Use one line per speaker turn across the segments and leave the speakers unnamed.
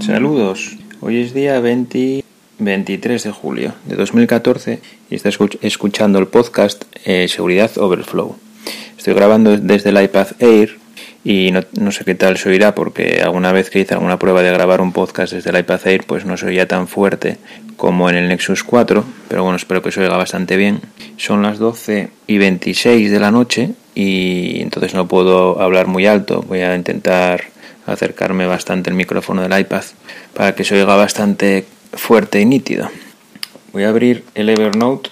Saludos, hoy es día 20, 23 de julio de 2014 y estás escuchando el podcast eh, Seguridad Overflow. Estoy grabando desde el iPad Air y no, sé qué tal se oirá porque alguna vez que hice alguna prueba de grabar un podcast desde el iPad Air pues no se oía tan fuerte como en el Nexus 4, pero bueno, espero que se oiga bastante bien. Son las 12 y 26 de la noche y entonces no puedo hablar muy alto, voy a intentar acercarme bastante el micrófono del iPad para que se oiga bastante fuerte y nítido. Voy a abrir el Evernote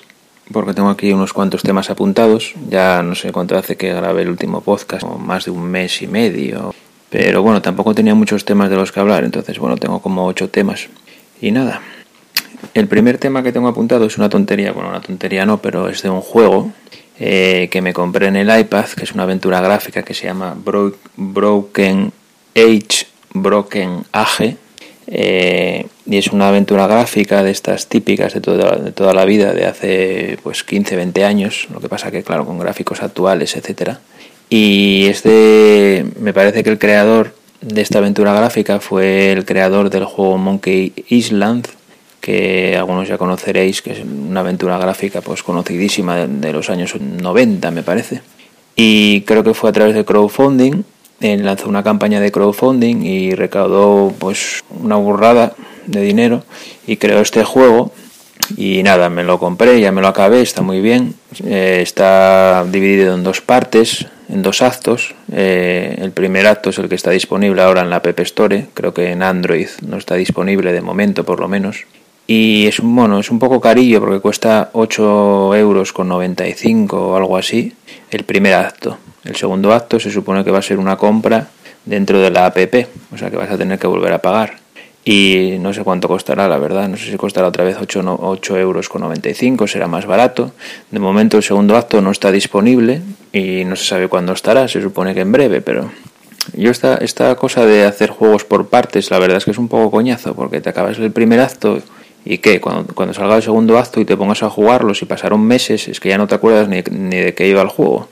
porque tengo aquí unos cuantos temas apuntados. Ya no sé cuánto hace que grabé el último podcast, más de un mes y medio. Pero bueno, tampoco tenía muchos temas de los que hablar, entonces bueno, tengo como ocho temas. Y nada, el primer tema que tengo apuntado es una tontería, bueno, una tontería no, pero es de un juego eh, que me compré en el iPad, que es una aventura gráfica que se llama Broken Age Broken Age. Eh, y es una aventura gráfica de estas típicas de toda, de toda la vida, de hace pues 15, 20 años, lo que pasa que claro, con gráficos actuales, etcétera. Y este, me parece que el creador de esta aventura gráfica fue el creador del juego Monkey Island, que algunos ya conoceréis, que es una aventura gráfica pues conocidísima de, de los años 90, me parece. Y creo que fue a través de crowdfunding lanzó una campaña de crowdfunding y recaudó pues una burrada de dinero y creó este juego. Y nada, me lo compré, ya me lo acabé, está muy bien, eh, está dividido en dos partes, en dos actos, eh, el primer acto es el que está disponible ahora en la App Store, creo que en Android no está disponible de momento por lo menos, y es un mono, es un poco carillo porque cuesta 8 euros con 95 o algo así el primer acto. El segundo acto se supone que va a ser una compra dentro de la app, o sea que vas a tener que volver a pagar. Y no sé cuánto costará, la verdad, no sé si costará otra vez 8, 8 euros con 95, será más barato. De momento el segundo acto no está disponible y no se sabe cuándo estará, se supone que en breve, pero yo esta, esta cosa de hacer juegos por partes, la verdad es que es un poco coñazo, porque te acabas el primer acto y que cuando, cuando salga el segundo acto y te pongas a jugarlos y pasaron meses, es que ya no te acuerdas ni, ni de qué iba el juego.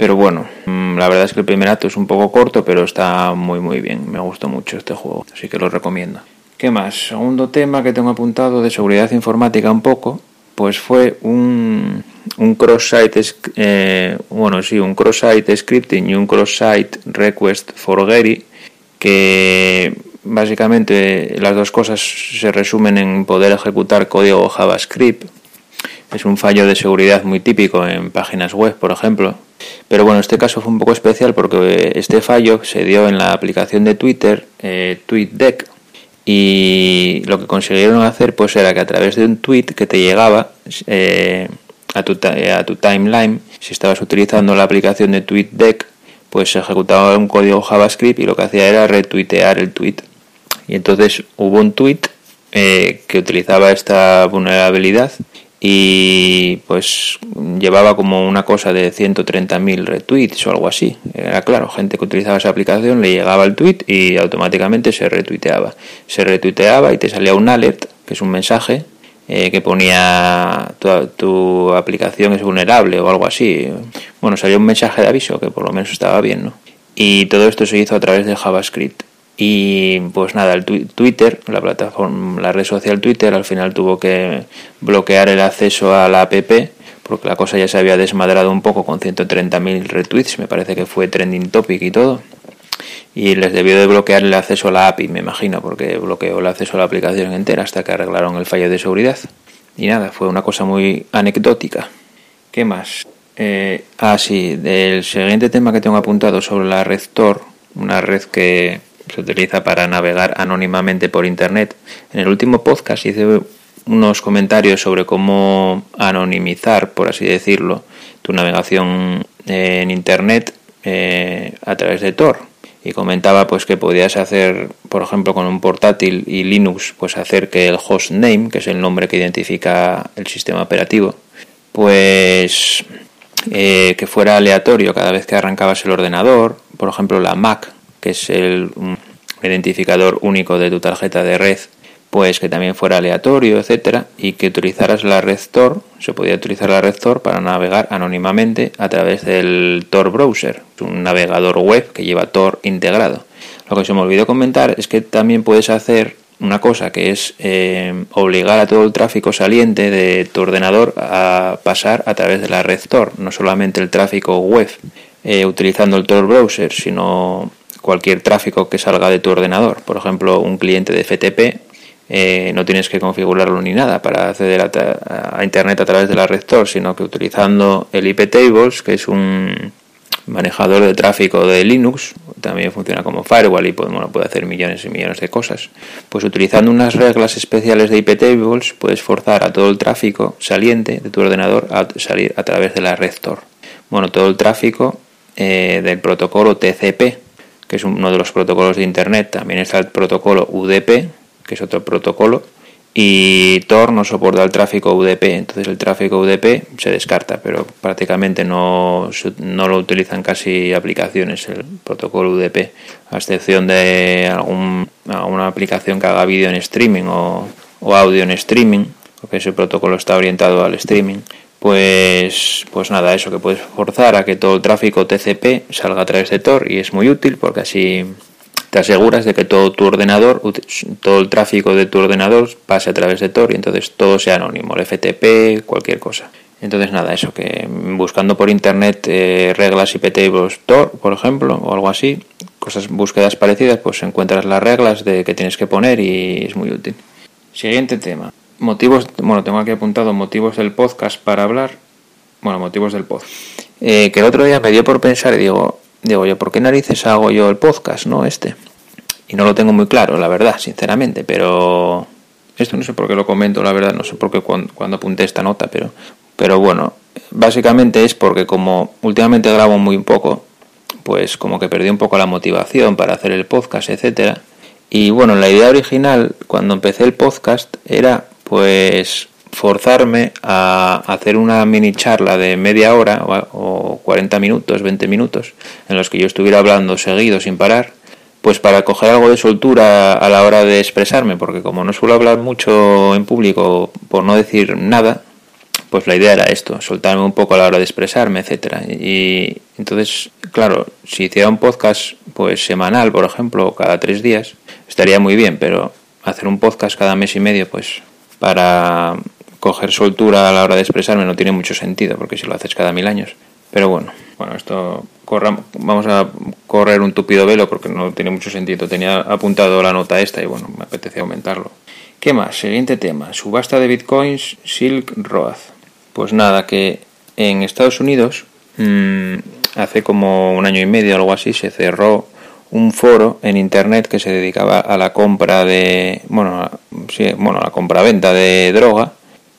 Pero bueno, mm, la verdad es que el primer acto es un poco corto, pero está muy muy bien. Me gustó mucho este juego, así que lo recomiendo. ¿Qué más? Segundo tema que tengo apuntado de seguridad informática un poco, pues fue un, un cross-site, eh, bueno, sí, un cross-site scripting y un cross-site request for Gary, que básicamente las dos cosas se resumen en poder ejecutar código JavaScript. Es un fallo de seguridad muy típico en páginas web, por ejemplo, pero bueno, este caso fue un poco especial porque este fallo se dio en la aplicación de Twitter, eh, TweetDeck, y lo que consiguieron hacer pues era que a través de un tweet que te llegaba eh, a, tu, timeline, si estabas utilizando la aplicación de TweetDeck, pues se ejecutaba un código JavaScript y lo que hacía era retuitear el tweet. Y entonces hubo un tweet eh, que utilizaba esta vulnerabilidad y pues llevaba como una cosa de 130.000 retweets o algo así. Era claro, gente que utilizaba esa aplicación le llegaba el tweet y automáticamente se retuiteaba. Se retuiteaba y te salía un alert, que es un mensaje eh, que ponía tu, tu, aplicación es vulnerable o algo así. Bueno, salía un mensaje de aviso que por lo menos estaba bien, ¿no? Y todo esto se hizo a través de JavaScript. Y pues nada, el Twitter, la plataforma, la red social Twitter, al final tuvo que bloquear el acceso a la app porque la cosa ya se había desmadrado un poco con 130.000 retweets, me parece que fue trending topic y todo. Y les debió de bloquear el acceso a la API, me imagino, porque bloqueó el acceso a la aplicación entera hasta que arreglaron el fallo de seguridad. Y nada, fue una cosa muy anecdótica. ¿Qué más? Eh, ah, sí, del siguiente tema que tengo apuntado sobre la red Tor, una red que se utiliza para navegar anónimamente por Internet. En el último podcast hice unos comentarios sobre cómo anonimizar, por así decirlo, tu navegación en Internet eh, a través de Tor. Y comentaba pues que podías hacer, por ejemplo, con un portátil y Linux, pues hacer que el hostname, que es el nombre que identifica el sistema operativo, pues eh, que fuera aleatorio cada vez que arrancabas el ordenador, por ejemplo la Mac que es el identificador único de tu tarjeta de red, pues que también fuera aleatorio, etcétera, y que utilizaras la red Tor, se podía utilizar la red Tor para navegar anónimamente a través del Tor browser, un navegador web que lleva Tor integrado. Lo que se me olvidó comentar es que también puedes hacer una cosa que es eh, obligar a todo el tráfico saliente de tu ordenador a pasar a través de la red Tor, no solamente el tráfico web eh, utilizando el Tor browser, sino cualquier tráfico que salga de tu ordenador. Por ejemplo, un cliente de FTP eh, no tienes que configurarlo ni nada para acceder a, Internet a través de la red Tor, sino que utilizando el IP Tables, que es un manejador de tráfico de Linux, también funciona como firewall y puede, puede hacer millones y millones de cosas. Pues utilizando unas reglas especiales de IP Tables puedes forzar a todo el tráfico saliente de tu ordenador a salir a través de la red Tor. Bueno, todo el tráfico eh, del protocolo TCP, que es uno de los protocolos de Internet. También está el protocolo UDP, que es otro protocolo y Tor no soporta el tráfico UDP, entonces el tráfico UDP se descarta, pero prácticamente no, no lo utilizan casi aplicaciones el protocolo UDP, a excepción de algún, alguna aplicación que haga vídeo en streaming o, o audio en streaming, porque ese protocolo está orientado al streaming. Pues, pues nada, eso que puedes forzar a que todo el tráfico TCP salga a través de Tor y es muy útil porque así te aseguras de que todo tu ordenador, todo el tráfico de tu ordenador pase a través de Tor y entonces todo sea anónimo, el FTP, cualquier cosa. Entonces nada, eso que buscando por internet eh, reglas IP tables Tor, por ejemplo, o algo así, cosas búsquedas parecidas, pues encuentras las reglas de que tienes que poner y es muy útil. Siguiente tema. Motivos, bueno, tengo aquí apuntado motivos del podcast para hablar. Bueno, motivos del podcast. Eh, que el otro día me dio por pensar y digo, digo yo, ¿por qué narices hago yo el podcast, no este? Y no lo tengo muy claro, la verdad, sinceramente, pero esto no sé por qué lo comento, la verdad, no sé por qué cuando, apunté esta nota, pero, pero bueno, básicamente es porque como últimamente grabo muy poco, pues como que perdí un poco la motivación para hacer el podcast, etcétera. Y bueno, la idea original cuando empecé el podcast era pues forzarme a hacer una mini charla de media hora o 40 minutos, 20 minutos, en los que yo estuviera hablando seguido sin parar, pues para coger algo de soltura a la hora de expresarme, porque como no suelo hablar mucho en público, por no decir nada, pues la idea era esto, soltarme un poco a la hora de expresarme, etcétera. Y entonces, claro, si hiciera un podcast pues semanal, por ejemplo, cada tres días, estaría muy bien, pero hacer un podcast cada mes y medio, pues para coger soltura a la hora de expresarme no tiene mucho sentido, porque si lo haces cada mil años. Pero bueno, bueno, esto vamos a correr un tupido velo porque no tiene mucho sentido. Tenía apuntado la nota esta y bueno, me apetece aumentarlo. ¿Qué más? Siguiente tema. Subasta de bitcoins Silk Road. Pues nada, que en Estados Unidos mm, hace como un año y medio algo así se cerró un foro en internet que se dedicaba a la compra de bueno sí, bueno a la compra-venta de droga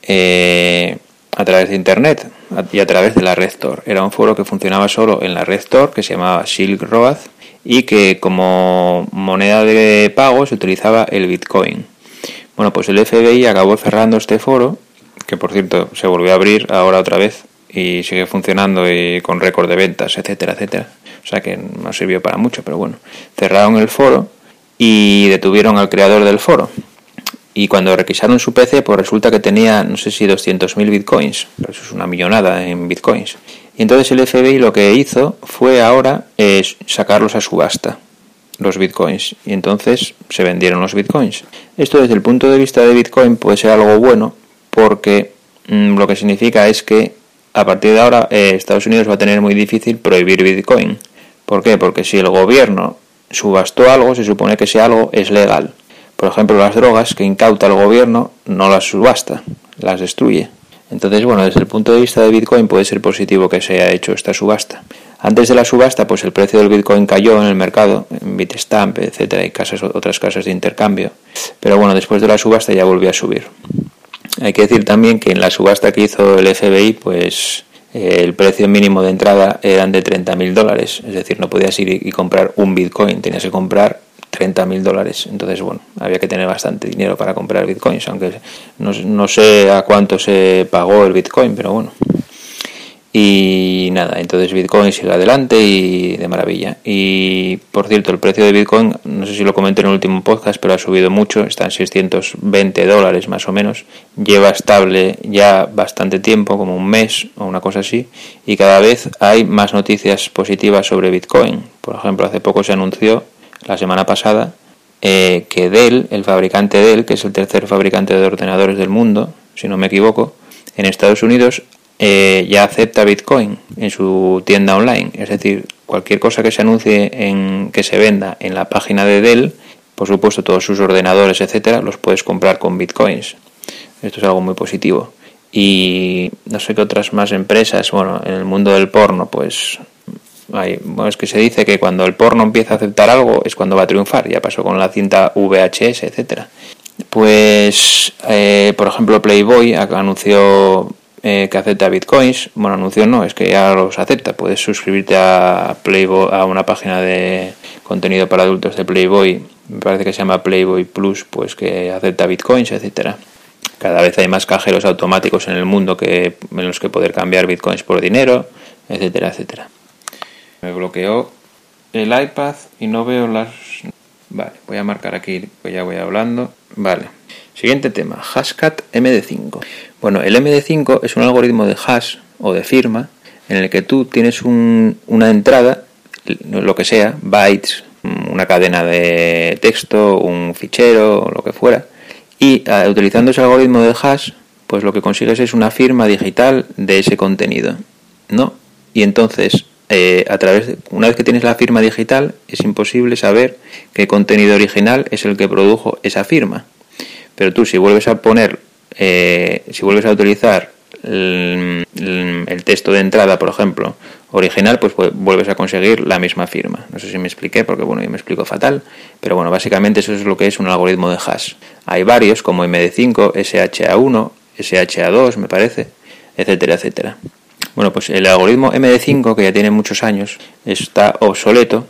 eh, a través de Internet y a través de la Red Tor. Era un foro que funcionaba solo en la Red Tor, que se llamaba Silk Road, y que como moneda de pago se utilizaba el Bitcoin. Bueno, pues el FBI acabó cerrando este foro, que por cierto se volvió a abrir ahora otra vez y sigue funcionando y con récord de ventas, etcétera, etcétera. O sea que no sirvió para mucho, pero bueno, cerraron el foro y detuvieron al creador del foro, y cuando requisaron su PC, pues resulta que tenía, no sé si 200.000 bitcoins, pero eso es una millonada en bitcoins. Y entonces el FBI lo que hizo fue ahora sacarlos a subasta, los bitcoins. Y entonces se vendieron los bitcoins. Esto desde el punto de vista de bitcoin puede ser algo bueno porque mm, lo que significa es que a partir de ahora eh, Estados Unidos va a tener muy difícil prohibir bitcoin. ¿Por qué? Porque si el gobierno subastó algo, se supone que ese algo es legal. Por ejemplo, las drogas que incauta el gobierno no las subasta, las destruye. Entonces, bueno, desde el punto de vista de Bitcoin puede ser positivo que se haya hecho esta subasta. Antes de la subasta, pues el precio del Bitcoin cayó en el mercado, en Bitstamp, etcétera, y otras casas de intercambio. Pero bueno, después de la subasta ya volvió a subir. Hay que decir también que en la subasta que hizo el FBI, pues el precio mínimo de entrada eran de 30.000 dólares. Es decir, no podías ir y comprar un Bitcoin, tenías que comprar 30 mil dólares. Entonces, bueno, había que tener bastante dinero para comprar bitcoins, aunque no, no, sé a cuánto se pagó el bitcoin, pero bueno. Y nada, entonces Bitcoin sigue adelante y de maravilla. Y por cierto, el precio de Bitcoin, no sé si lo comenté en el último podcast, pero ha subido mucho, está en 620 dólares más o menos. Lleva estable ya bastante tiempo, como un mes o una cosa así, y cada vez hay más noticias positivas sobre Bitcoin. Por ejemplo, hace poco se anunció la semana pasada eh, que Dell, el fabricante Dell, que es el tercer fabricante de ordenadores del mundo, si no me equivoco, en Estados Unidos eh, ya acepta Bitcoin en su tienda online. Es decir, cualquier cosa que se anuncie en que se venda en la página de Dell, por supuesto todos sus ordenadores, etcétera, los puedes comprar con bitcoins. Esto es algo muy positivo. Y no sé qué otras más empresas, bueno, en el mundo del porno, pues hay, bueno, es que se dice que cuando el porno empieza a aceptar algo es cuando va a triunfar. Ya pasó con la cinta VHS, etcétera. Pues, eh, por ejemplo, Playboy anunció eh, que acepta bitcoins. Bueno, anunció no, es que ya los acepta. Puedes suscribirte a Playboy, a una página de contenido para adultos de Playboy, me parece que se llama Playboy Plus, pues que acepta bitcoins, etcétera. Cada vez hay más cajeros automáticos en el mundo que en los que poder cambiar bitcoins por dinero, etcétera, etcétera. Me bloqueó el iPad y no veo las. Vale, voy a marcar aquí, pues ya voy hablando. Vale. Siguiente tema, Hashcat MD5. Bueno, el MD5 es un algoritmo de hash o de firma en el que tú tienes una entrada, lo que sea, bytes, una cadena de texto, un fichero, lo que fuera, y ah, utilizando ese algoritmo de hash, pues lo que consigues es una firma digital de ese contenido, ¿no? Y entonces, eh, a través de, una vez que tienes la firma digital, es imposible saber qué contenido original es el que produjo esa firma. Pero tú, si vuelves a poner eh, si vuelves a utilizar el, texto de entrada, por ejemplo, original, pues vuelves a conseguir la misma firma. No sé si me expliqué, porque bueno, yo me explico fatal, pero bueno, básicamente eso es lo que es un algoritmo de hash. Hay varios, como MD5, SHA1, SHA2, me parece, etcétera, etcétera. Bueno, pues el algoritmo MD5, que ya tiene muchos años, está obsoleto.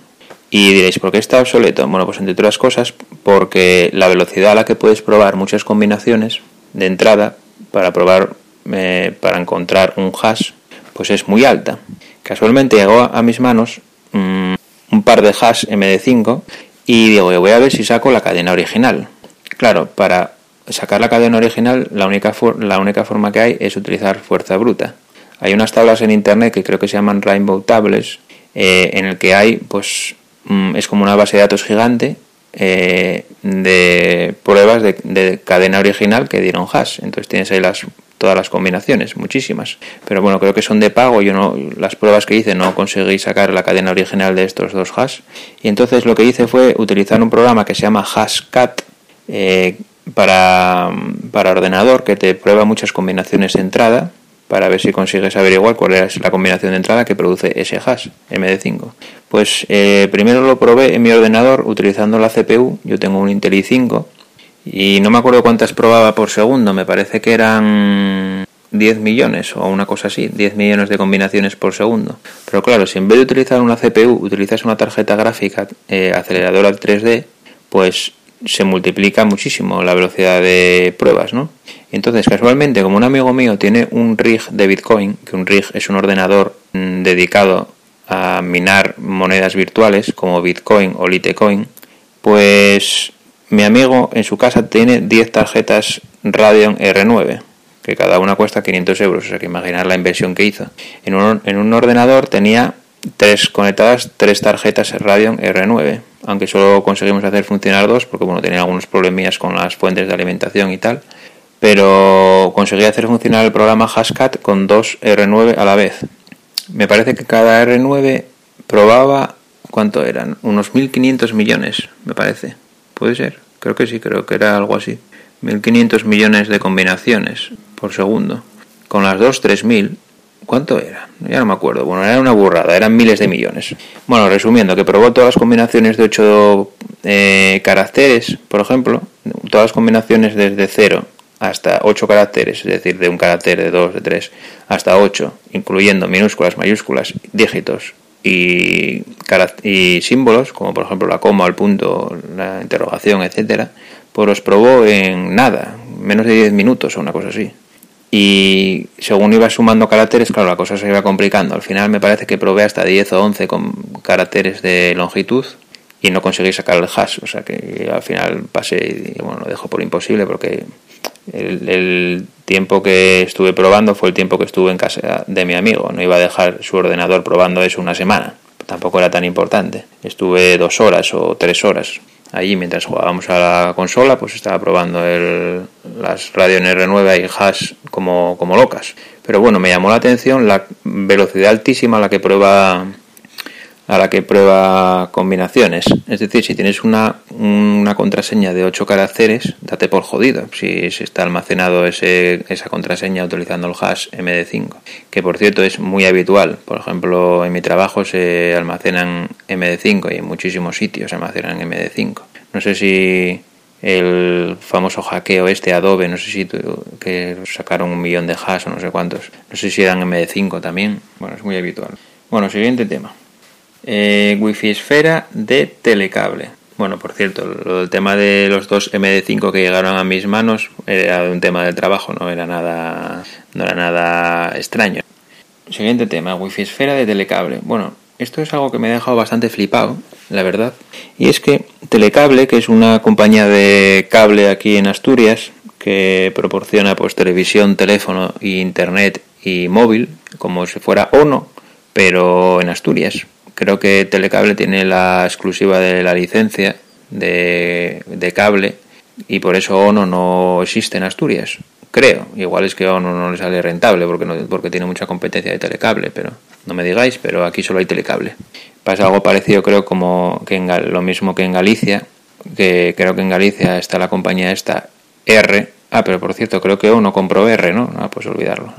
Y diréis, ¿por qué está obsoleto? Bueno, pues entre otras cosas, porque la velocidad a la que puedes probar muchas combinaciones de entrada para probar, eh, para encontrar un hash, pues es muy alta. Casualmente llegó a mis manos mm, un par de hash MD5 y digo, voy a ver si saco la cadena original. Claro, para sacar la cadena original la única, la única forma que hay es utilizar fuerza bruta. Hay unas tablas en internet que creo que se llaman Rainbow Tables, eh, en el que hay, pues, es como una base de datos gigante eh, de pruebas de, cadena original que dieron hash. Entonces tienes ahí las, todas las combinaciones, muchísimas. Pero bueno, creo que son de pago. Yo no, las pruebas que hice no conseguí sacar la cadena original de estos dos hash. Y entonces lo que hice fue utilizar un programa que se llama Hashcat eh, para, para ordenador que te prueba muchas combinaciones de entrada para ver si consigues averiguar cuál es la combinación de entrada que produce ese hash MD5. Pues eh, primero lo probé en mi ordenador utilizando la CPU, yo tengo un Intel i5 y no me acuerdo cuántas probaba por segundo, me parece que eran 10 millones o una cosa así, 10 millones de combinaciones por segundo. Pero claro, si en vez de utilizar una CPU utilizas una tarjeta gráfica eh, aceleradora 3D, pues se multiplica muchísimo la velocidad de pruebas, ¿no? Entonces, casualmente, como un amigo mío tiene un rig de Bitcoin, que un rig es un ordenador mm, dedicado a minar monedas virtuales como Bitcoin o Litecoin, pues mi amigo en su casa tiene 10 tarjetas Radeon R9, que cada una cuesta 500 euros, o sea que imaginar la inversión que hizo. En un, en un ordenador tenía tres conectadas tres tarjetas Radeon R9, aunque solo conseguimos hacer funcionar dos porque bueno tenía algunos problemillas con las fuentes de alimentación y tal pero conseguí hacer funcionar el programa Hashcat con dos R9 a la vez. Me parece que cada R9 probaba, ¿cuánto eran? Unos 1500 millones, me parece. ¿Puede ser? Creo que sí, creo que era algo así. 1500 millones de combinaciones por segundo. Con las dos, 3000. ¿Cuánto era? Ya no me acuerdo. Bueno, era una burrada, eran miles de millones. Bueno, resumiendo, que probó todas las combinaciones de 8 eh, caracteres, por ejemplo, todas las combinaciones desde 0 hasta 8 caracteres, es decir, de un carácter de 2, de 3, hasta 8, incluyendo minúsculas, mayúsculas, dígitos y, y símbolos, como por ejemplo la coma, el punto, la interrogación, etcétera, pues los probó en nada, menos de 10 minutos o una cosa así. Y según iba sumando caracteres, claro, la cosa se iba complicando. Al final me parece que probé hasta 10 o 11 con caracteres de longitud y no conseguí sacar el hash. O sea que al final pasé y bueno, lo dejo por imposible porque el, tiempo que estuve probando fue el tiempo que estuve en casa de mi amigo. No iba a dejar su ordenador probando eso una semana. tampoco era tan importante. Estuve dos horas o tres horas allí mientras jugábamos a la consola, pues estaba probando el, las Radeon R9 y hash como, como locas. Pero bueno, me llamó la atención la velocidad altísima a la que prueba a la que prueba combinaciones. Es decir, si tienes una, una contraseña de 8 caracteres, date por jodido si, si está almacenado ese, esa contraseña utilizando el hash MD5, que por cierto es muy habitual. Por ejemplo, en mi trabajo se almacenan MD5 y en muchísimos sitios se almacenan MD5. No sé si el famoso hackeo este Adobe, no sé si que sacaron un millón de hash o no sé cuántos, no sé si eran MD5 también, bueno, es muy habitual. Bueno, siguiente tema. Eh, Wi-Fi esfera de telecable. Bueno, por cierto, lo del tema de los dos MD5 que llegaron a mis manos era un tema del trabajo, no era nada, no era nada extraño. Siguiente tema, Wi-Fi esfera de telecable. Bueno, esto es algo que me ha dejado bastante flipado, la verdad. Y es que Telecable, que es una compañía de cable aquí en Asturias, que proporciona pues televisión, teléfono, internet y móvil, como si fuera ONO, pero en Asturias. Creo que Telecable tiene la exclusiva de la licencia de, cable y por eso ONO no existe en Asturias. Creo, igual es que ONO no le sale rentable porque, no, porque tiene mucha competencia de telecable, pero no me digáis, pero aquí solo hay telecable. Pasa algo parecido, creo, como que en, lo mismo que en Galicia, que creo que en Galicia está la compañía esta R. Ah, pero por cierto, creo que ONO compró R, ¿no? Ah, pues olvidarlo.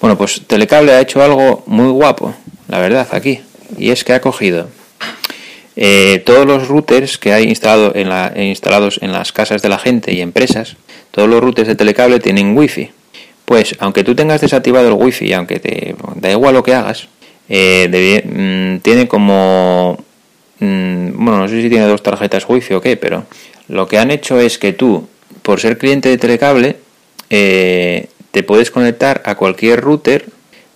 Bueno, pues Telecable ha hecho algo muy guapo, la verdad, aquí y es que ha cogido eh, todos los routers que hay instalado en la, instalados en las casas de la gente y empresas, todos los routers de telecable tienen wifi. Pues aunque tú tengas desactivado el wifi, aunque te da igual lo que hagas, eh, mm, tiene como... Mm, bueno, no sé si tiene dos tarjetas wifi o qué, pero lo que han hecho es que tú, por ser cliente de telecable, eh, te puedes conectar a cualquier router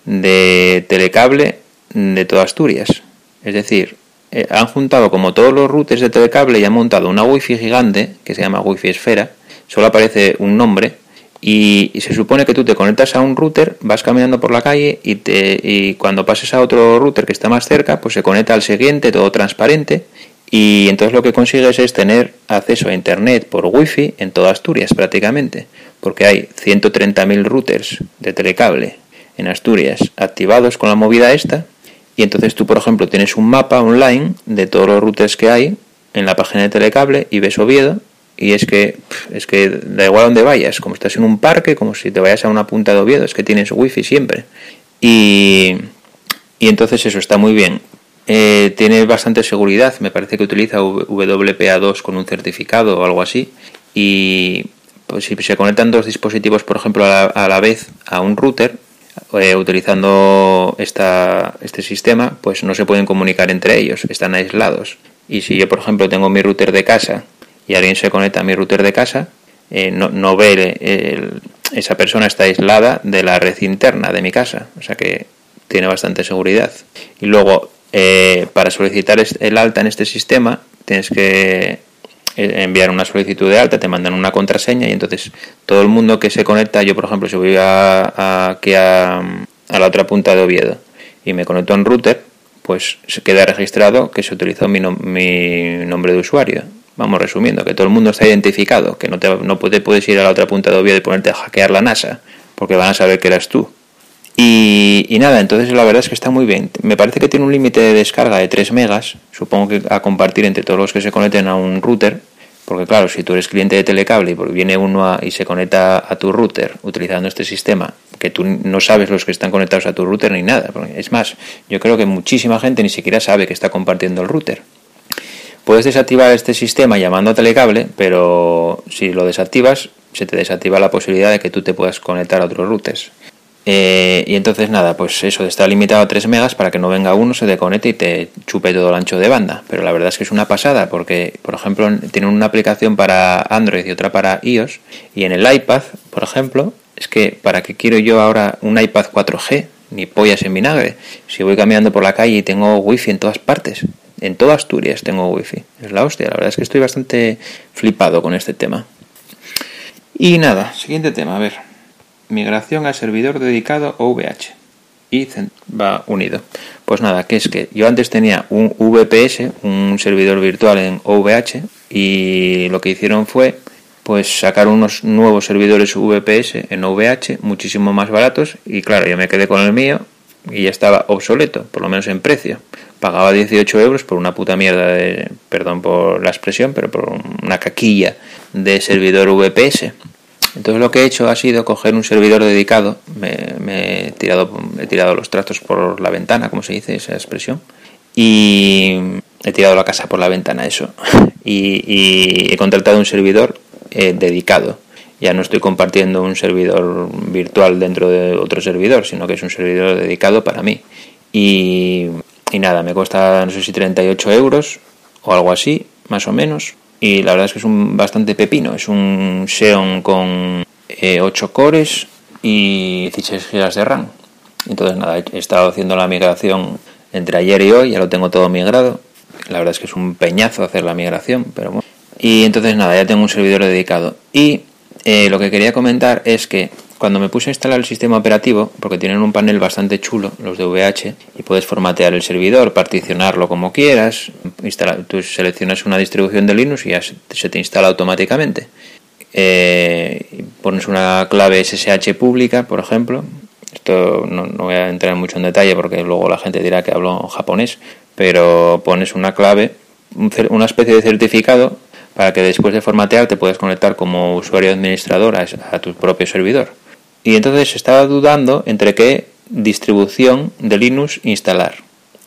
de telecable de toda Asturias. Es decir, eh, han juntado como todos los routers de telecable y han montado una wifi gigante que se llama wifi esfera. Solo aparece un nombre y, se supone que tú te conectas a un router, vas caminando por la calle y, te, y cuando pases a otro router que está más cerca, pues se conecta al siguiente, todo transparente. Y entonces lo que consigues es tener acceso a Internet por wifi en toda Asturias prácticamente, porque hay 130.000 routers de telecable en Asturias activados con la movida esta y entonces tú, por ejemplo, tienes un mapa online de todos los routers que hay en la página de Telecable y ves Oviedo y es que es que da igual donde vayas, como estás en un parque, como si te vayas a una punta de Oviedo, es que tienes wifi siempre. Y, y entonces eso está muy bien. Eh, tiene bastante seguridad, me parece que utiliza WPA2 con un certificado o algo así. Y pues, si se conectan dos dispositivos, por ejemplo, a la vez a un router, eh, utilizando esta, este sistema, pues no se pueden comunicar entre ellos, están aislados. Y si yo, por ejemplo, tengo mi router de casa y alguien se conecta a mi router de casa, eh, no, no, ve esa persona está aislada de la red interna de mi casa, o sea que tiene bastante seguridad. Y luego, eh, para solicitar el alta en este sistema, tienes que enviar una solicitud de alta, te mandan una contraseña y entonces todo el mundo que se conecta, yo por ejemplo, si voy a, aquí a, la otra punta de Oviedo y me conecto en router, pues queda registrado que se utilizó mi, mi nombre de usuario. Vamos resumiendo, que todo el mundo está identificado, que no, te, no puedes ir a la otra punta de Oviedo y ponerte a hackear la NASA, porque van a saber que eras tú. Y, nada, entonces la verdad es que está muy bien. Me parece que tiene un límite de descarga de 3 megas, supongo que a compartir entre todos los que se conecten a un router, porque claro, si tú eres cliente de telecable y viene uno y se conecta a tu router utilizando este sistema, que tú no sabes los que están conectados a tu router ni nada. Es más, yo creo que muchísima gente ni siquiera sabe que está compartiendo el router. Puedes desactivar este sistema llamando a telecable, pero si lo desactivas, se te desactiva la posibilidad de que tú te puedas conectar a otros routers. Eh, y entonces nada, pues eso está limitado a 3 megas para que no venga uno, se conecte y te chupe todo el ancho de banda. Pero la verdad es que es una pasada porque, por ejemplo, tienen una aplicación para Android y otra para iOS. Y en el iPad, por ejemplo, es que para qué quiero yo ahora un iPad 4G, ni pollas en vinagre. Si voy caminando por la calle y tengo wifi en todas partes, en toda Asturias tengo wifi. Es la hostia, la verdad es que estoy bastante flipado con este tema. Y nada, siguiente tema, a ver migración al servidor dedicado OVH. y va unido. Pues nada, que es que yo antes tenía un VPS, un servidor virtual en OVH, y lo que hicieron fue pues sacar unos nuevos servidores VPS en OVH muchísimo más baratos y claro, yo me quedé con el mío y ya estaba obsoleto, por lo menos en precio. Pagaba 18 euros por una puta mierda de, perdón por la expresión, pero por una caquilla de servidor VPS. Entonces lo que he hecho ha sido coger un servidor dedicado, me, he, tirado, he tirado los trastos por la ventana, como se dice esa expresión, y he tirado la casa por la ventana, eso, y, he contratado un servidor eh, dedicado. Ya no estoy compartiendo un servidor virtual dentro de otro servidor, sino que es un servidor dedicado para mí. Y, y nada, me cuesta no sé si 38 euros o algo así, más o menos, y la verdad es que es un bastante pepino. Es un Xeon con 8 eh, cores y 16 GB de RAM. Entonces nada, he estado haciendo la migración entre ayer y hoy, ya lo tengo todo migrado. La verdad es que es un peñazo hacer la migración, pero bueno. Y entonces nada, ya tengo un servidor dedicado. Y eh, lo que quería comentar es que cuando me puse a instalar el sistema operativo, porque tienen un panel bastante chulo, los de VH, y puedes formatear el servidor, particionarlo como quieras, instalar, tú seleccionas una distribución de Linux y ya se te instala automáticamente. Eh, pones una clave SSH pública, por ejemplo. Esto no, voy a entrar mucho en detalle porque luego la gente dirá que hablo japonés, pero pones una clave, una especie de certificado para que después de formatear te puedas conectar como usuario administrador a tu propio servidor. Y entonces estaba dudando entre qué distribución de Linux instalar,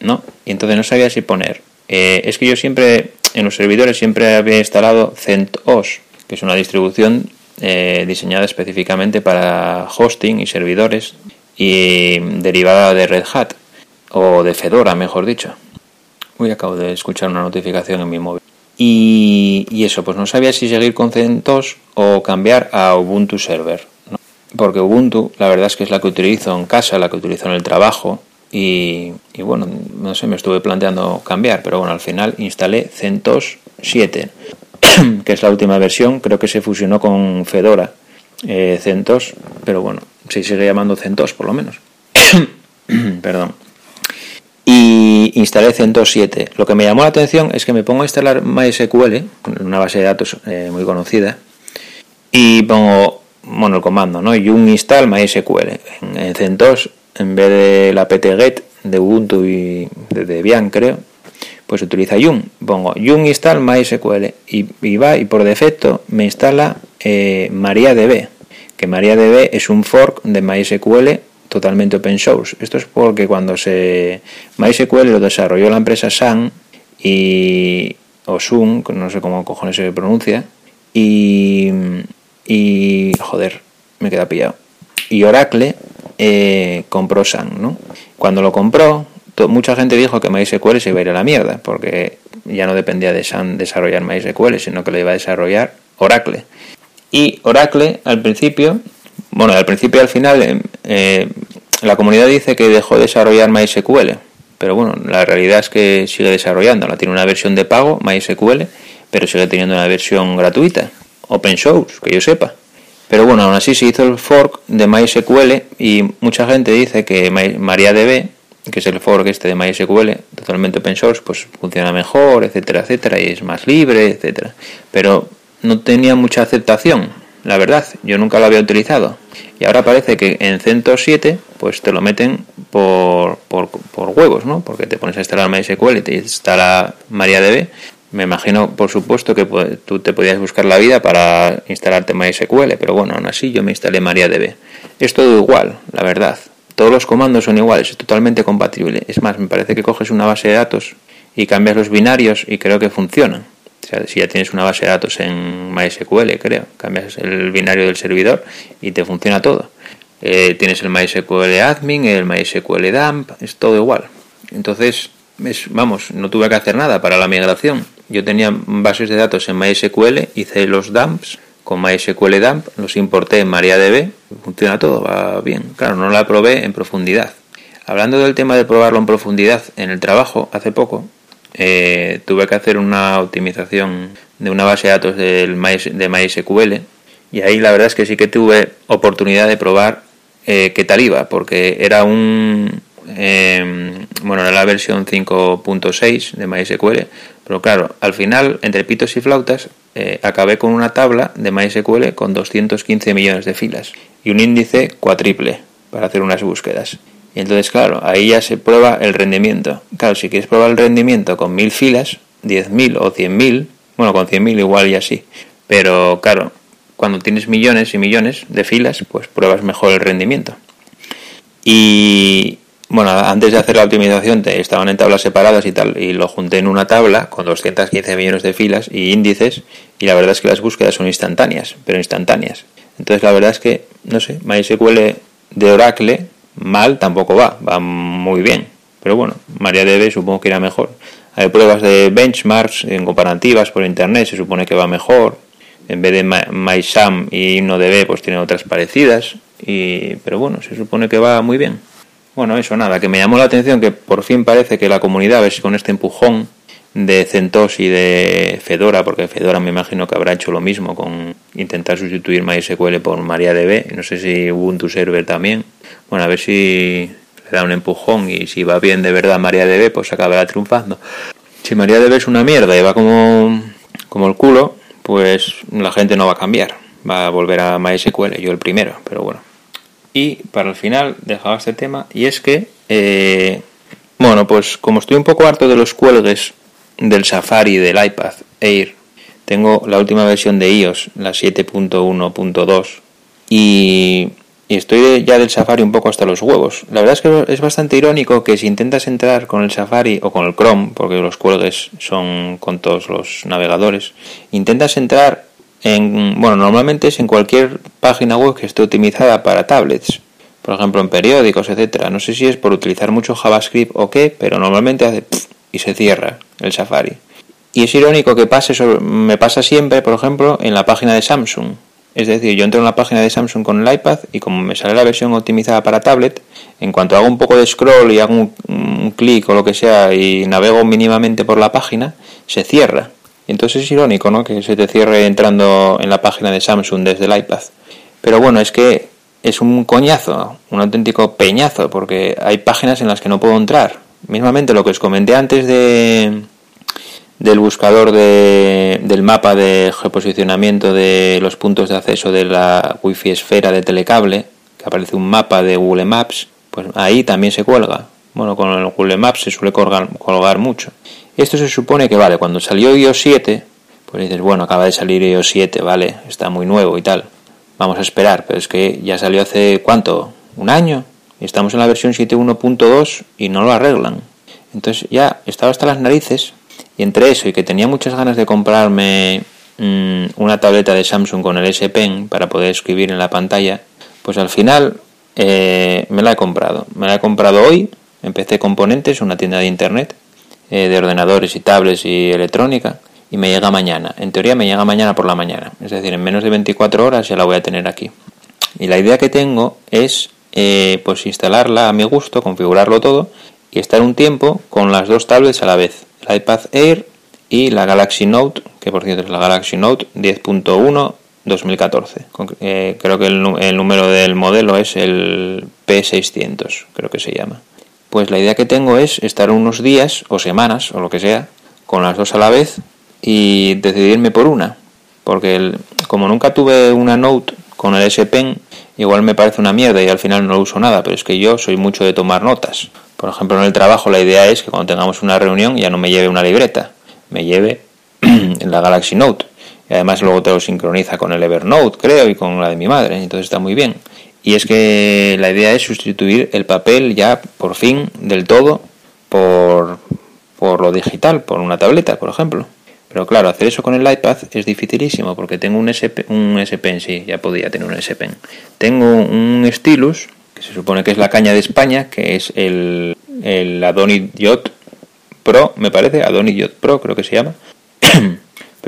¿no? Y entonces no sabía si poner. Eh, es que yo siempre, en los servidores, siempre había instalado CentOS, que es una distribución eh, diseñada específicamente para hosting y servidores y derivada de Red Hat, o de Fedora, mejor dicho. Uy, acabo de escuchar una notificación en mi móvil. Y, y eso, pues no sabía si seguir con CentOS o cambiar a Ubuntu Server porque Ubuntu la verdad es que es la que utilizo en casa, la que utilizo en el trabajo y, bueno, no sé, me estuve planteando cambiar, pero bueno, al final instalé CentOS 7, que es la última versión, creo que se fusionó con Fedora eh, CentOS, pero bueno, se sigue llamando CentOS por lo menos. Perdón. Y instalé CentOS 7. Lo que me llamó la atención es que me pongo a instalar MySQL, una base de datos eh, muy conocida, y pongo bueno, el comando, ¿no? Yum install MySQL. En, CentOS, en vez de la ptget de Ubuntu y de Debian, creo, pues utiliza Yum. Pongo Yum install MySQL y, va y por defecto me instala eh, MariaDB, que MariaDB es un fork de MySQL totalmente open source. Esto es porque cuando se MySQL lo desarrolló la empresa Sun y o Sun, no sé cómo cojones se pronuncia, y y joder, me queda pillado. Y Oracle eh, compró Sun, ¿no? Cuando lo compró, mucha gente dijo que MySQL se iba a ir a la mierda, porque ya no dependía de Sun desarrollar MySQL, sino que lo iba a desarrollar Oracle. Y Oracle, al principio, bueno, al principio y al final, eh, eh, la comunidad dice que dejó de desarrollar MySQL, pero bueno, la realidad es que sigue desarrollando. La tiene una versión de pago, MySQL, pero sigue teniendo una versión gratuita open source, que yo sepa. Pero bueno, aún así se hizo el fork de MySQL y mucha gente dice que MariaDB, que es el fork este de MySQL, totalmente open source, pues funciona mejor, etcétera, etcétera, y es más libre, etcétera. Pero no tenía mucha aceptación, la verdad, yo nunca lo había utilizado. Y ahora parece que en CentOS 7, pues te lo meten por, por, por huevos, ¿no? Porque te pones a instalar MySQL y te instala MariaDB me imagino, por supuesto, que tú te podías buscar la vida para instalarte MySQL, pero bueno, aún así yo me instalé MariaDB. Es todo igual, la verdad. Todos los comandos son iguales, es totalmente compatible. Es más, me parece que coges una base de datos y cambias los binarios y creo que funcionan. O sea, si ya tienes una base de datos en MySQL, creo, cambias el binario del servidor y te funciona todo. Eh, tienes el MySQL admin, el MySQL dump, es todo igual. Entonces, vamos, no tuve que hacer nada para la migración. Yo tenía bases de datos en MySQL, hice los dumps con MySQL dump, los importé en MariaDB, funciona todo, va bien. Claro, no la probé en profundidad. Hablando del tema de probarlo en profundidad en el trabajo, hace poco eh, tuve que hacer una optimización de una base de datos del de MySQL y ahí la verdad es que sí que tuve oportunidad de probar eh, qué tal iba, porque era un... Em, bueno, era la versión 5.6 de MySQL, pero claro, al final, entre pitos y flautas, eh, acabé con una tabla de MySQL con 215 millones de filas y un índice cuatriple para hacer unas búsquedas. Y entonces, claro, ahí ya se prueba el rendimiento. Claro, si quieres probar el rendimiento con mil filas, 10.000 o 100.000, bueno, con 100.000 igual y así. Pero claro, cuando tienes millones y millones de filas, pues pruebas mejor el rendimiento. Y bueno, antes de hacer la optimización te estaban en tablas separadas y tal, y lo junté en una tabla con 215 millones de filas y índices, y la verdad es que las búsquedas son instantáneas, pero instantáneas. Entonces la verdad es que, no sé, MySQL de Oracle mal tampoco va, va muy bien. Pero bueno, MariaDB supongo que irá mejor. Hay pruebas de benchmarks en comparativas por internet, se supone que va mejor. En vez de MySam y InnoDB, pues tiene otras parecidas. Y, pero bueno, se supone que va muy bien. Bueno, eso nada, que me llamó la atención que por fin parece que la comunidad, ves con este empujón de CentOS y de Fedora, porque Fedora me imagino que habrá hecho lo mismo con intentar sustituir MySQL por MariaDB, no sé si Ubuntu Server también. Bueno, a ver si le da un empujón y si va bien de verdad MariaDB, pues acabará triunfando. Si MariaDB es una mierda y va como, como el culo, pues la gente no va a cambiar, va a volver a MySQL, yo el primero, pero bueno. Y para el final dejaba este tema y es que, eh, bueno, pues como estoy un poco harto de los cuelgues del Safari del iPad Air, tengo la última versión de iOS, la 7.1.2, y, y estoy ya del Safari un poco hasta los huevos. La verdad es que es bastante irónico que si intentas entrar con el Safari o con el Chrome, porque los cuelgues son con todos los navegadores, intentas entrar en, bueno, normalmente es en cualquier página web que esté optimizada para tablets, por ejemplo en periódicos, etcétera. No sé si es por utilizar mucho JavaScript o qué, pero normalmente hace y se cierra el Safari. Y es irónico que pase, me pasa siempre, por ejemplo, en la página de Samsung. Es decir, yo entro en la página de Samsung con el iPad y como me sale la versión optimizada para tablet, en cuanto hago un poco de scroll y hago un, un clic o lo que sea y navego mínimamente por la página, se cierra. Entonces es irónico, ¿no? Que se te cierre entrando en la página de Samsung desde el iPad. Pero bueno, es que es un coñazo, un auténtico peñazo, porque hay páginas en las que no puedo entrar. Mismamente lo que os comenté antes de del buscador de, del mapa de geoposicionamiento de los puntos de acceso de la wifi esfera de telecable, que aparece un mapa de Google Maps, pues ahí también se cuelga. Bueno, con el Google Maps se suele colgar, colgar mucho. Esto se supone que vale, cuando salió iOS 7, pues dices, bueno, acaba de salir iOS 7, vale, está muy nuevo y tal. Vamos a esperar, pero es que ya salió hace cuánto, un año. Estamos en la versión 7.1.2 y no lo arreglan. Entonces ya estaba hasta las narices y entre eso y que tenía muchas ganas de comprarme mmm, una tableta de Samsung con el S Pen para poder escribir en la pantalla, pues al final eh, me la he comprado. Me la he comprado hoy, empecé Componentes, una tienda de internet, eh, de ordenadores y tablets y electrónica y me llega mañana. En teoría me llega mañana por la mañana. Es decir, en menos de 24 horas ya la voy a tener aquí. Y la idea que tengo es eh, pues instalarla a mi gusto, configurarlo todo y estar un tiempo con las dos tablets a la vez. El iPad Air y la Galaxy Note, que por cierto es la Galaxy Note 10.1 2014. Eh, creo que el, el número del modelo es el P600, creo que se llama. Pues la idea que tengo es estar unos días o semanas o lo que sea con las dos a la vez y decidirme por una. Porque el, como nunca tuve una Note con el S Pen, igual me parece una mierda y al final no uso nada, pero es que yo soy mucho de tomar notas. Por ejemplo, en el trabajo la idea es que cuando tengamos una reunión ya no me lleve una libreta, me lleve la Galaxy Note. Y además luego te lo sincroniza con el Evernote, creo, y con la de mi madre, entonces está muy bien. Y es que la idea es sustituir el papel ya por fin del todo por, por lo digital, por una tableta, por ejemplo. Pero claro, hacer eso con el iPad es dificilísimo porque tengo un S, un Pen, sí, ya podía tener un S Pen. Tengo un stylus, que se supone que es la caña de España, que es el, el Yacht Pro, me parece, Adonit Yacht Pro creo que se llama. Pero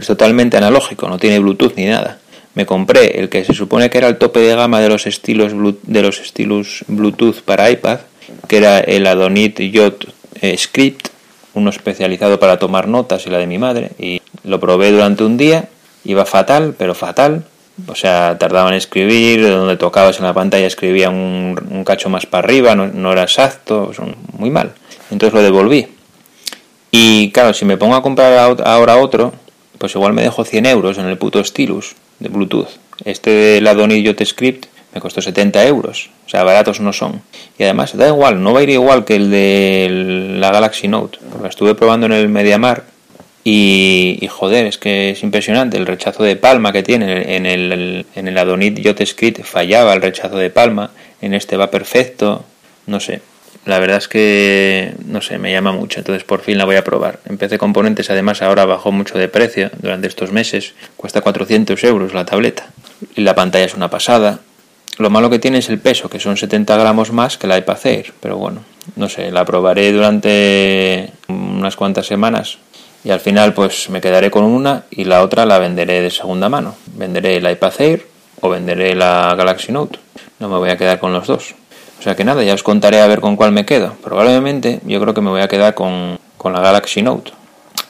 es totalmente analógico, no tiene Bluetooth ni nada me compré el que se supone que era el tope de gama de los estilos de los estilos Bluetooth para iPad, que era el Adonit Yacht eh, Script, uno especializado para tomar notas y la de mi madre, y lo probé durante un día, iba fatal, pero fatal, O sea, tardaba en escribir, donde tocabas en la pantalla escribía un, cacho más para arriba, no, era exacto, muy mal. Entonces lo devolví. Y claro, si me pongo a comprar ahora otro, pues igual me dejo 100 euros en el puto Stylus de Bluetooth. Este de la Script me costó 70 euros. O sea, baratos no son. Y además, da igual, no va a ir igual que el de la Galaxy Note. Porque estuve probando en el MediaMark y, y, joder, es que es impresionante el rechazo de palma que tiene. En el, en el Adonit Script fallaba el rechazo de palma. En este va perfecto. No sé. La verdad es que, no sé, me llama mucho. Entonces por fin la voy a probar. Empecé componentes, además ahora bajó mucho de precio durante estos meses. Cuesta 400 euros la tableta. Y la pantalla es una pasada. Lo malo que tiene es el peso, que son 70 gramos más que la iPad Air, pero bueno, no sé, la probaré durante unas cuantas semanas y al final pues me quedaré con una y la otra la venderé de segunda mano. Venderé la iPad Air o venderé la Galaxy Note. No me voy a quedar con los dos. O sea que nada, ya os contaré a ver con cuál me quedo. Probablemente yo creo que me voy a quedar con, con la Galaxy Note.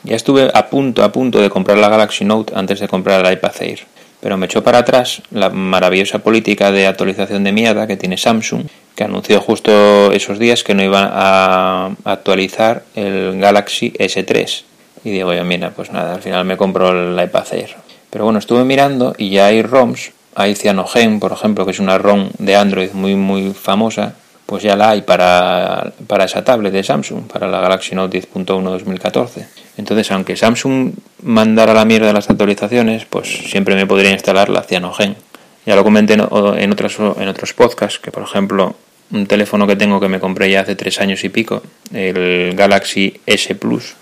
Ya estuve a punto, a punto de comprar la Galaxy Note antes de comprar la iPad Air pero me echó para atrás la maravillosa política de actualización de mierda que tiene Samsung, que anunció justo esos días que no iban a actualizar el Galaxy S3. Y digo, oye, mira, pues nada, al final me compro el iPad Air. Pero bueno, estuve mirando y ya hay ROMs, hay Cyanogen, por ejemplo, que es una ROM de Android muy, muy famosa, pues ya la hay para, para esa tablet de Samsung, para la Galaxy Note 10.1 2014. Entonces, aunque Samsung mandara la mierda las actualizaciones, pues siempre me podría instalar la Cyanogen. Ya lo comenté en, en, otros, en otros podcasts, que por ejemplo, un teléfono que tengo que me compré ya hace tres años y pico, el Galaxy S Plus,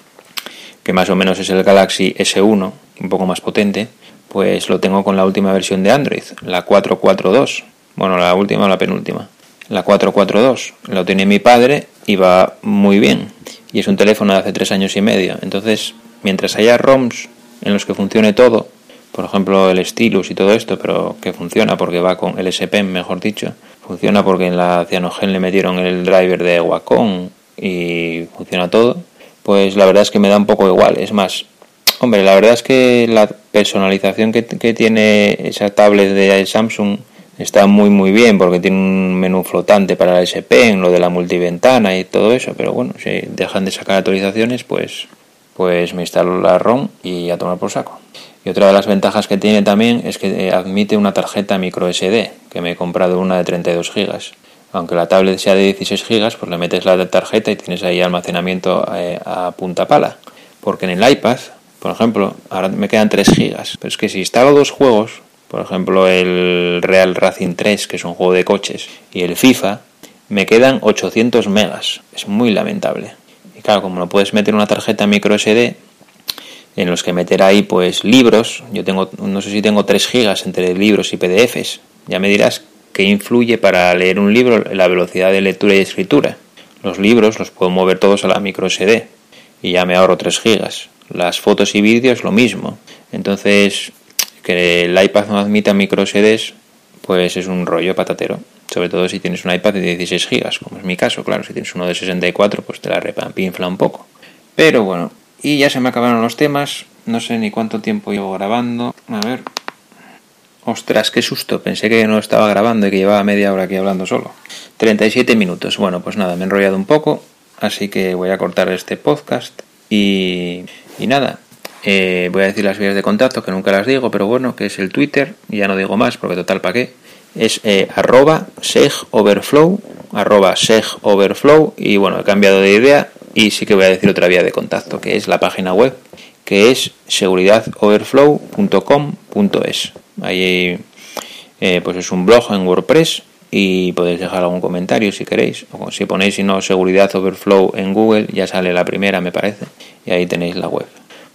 que más o menos es el Galaxy S1, un poco más potente, pues lo tengo con la última versión de Android, la 442. Bueno, la última o la penúltima la 442. Lo tiene mi padre y va muy bien. Y es un teléfono de hace tres años y medio. Entonces, mientras haya ROMs en los que funcione todo, por ejemplo el Stylus y todo esto, pero que funciona porque va con el SPM, mejor dicho, funciona porque en la Cyanogen le metieron el driver de Wacom y funciona todo, pues la verdad es que me da un poco igual. Es más, hombre, la verdad es que la personalización que, tiene esa tablet de Samsung está muy muy bien porque tiene un menú flotante para el SP en lo de la multiventana y todo eso, pero bueno, si dejan de sacar actualizaciones, pues pues me instalo la ROM y a tomar por saco. Y otra de las ventajas que tiene también es que eh, admite una tarjeta micro SD, que me he comprado una de 32 GB. Aunque la tablet sea de 16 GB, pues le metes la tarjeta y tienes ahí almacenamiento eh, a punta pala. Porque en el iPad, por ejemplo, ahora me quedan 3 GB. Pero es que si instalo dos juegos, por ejemplo el Real Racing 3, que es un juego de coches, y el FIFA, me quedan 800 megas. Es muy lamentable. Y claro, como no puedes meter una tarjeta micro SD, en los que meter ahí pues libros, yo tengo, no sé si tengo 3 gigas entre libros y PDFs, ya me dirás qué influye para leer un libro la velocidad de lectura y escritura. Los libros los puedo mover todos a la micro SD y ya me ahorro 3 gigas. Las fotos y vídeos lo mismo. Entonces que el iPad no admita micro SDs, pues es un rollo patatero. Sobre todo si tienes un iPad de 16 GB, como es mi caso, claro, si tienes uno de 64, pues te la repampinfla un poco. Pero bueno, y ya se me acabaron los temas, no sé ni cuánto tiempo llevo grabando. A ver. Ostras, qué susto, pensé que no estaba grabando y que llevaba media hora aquí hablando solo. 37 minutos. Bueno, pues nada, me he enrollado un poco, así que voy a cortar este podcast y, y nada, eh, voy a decir las vías de contacto que nunca las digo, pero bueno, que es el Twitter, y ya no digo más porque total para qué. Es eh, arroba segoverflow, arroba segoverflow, y bueno, he cambiado de idea y sí que voy a decir otra vía de contacto, que es la página web, que es seguridadoverflow.com.es. Ahí eh, pues es un blog en WordPress y podéis dejar algún comentario si queréis. O si ponéis si no seguridad overflow en Google, ya sale la primera me parece, y ahí tenéis la web.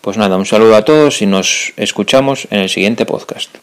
Pues nada, un saludo a todos y nos escuchamos en el siguiente podcast.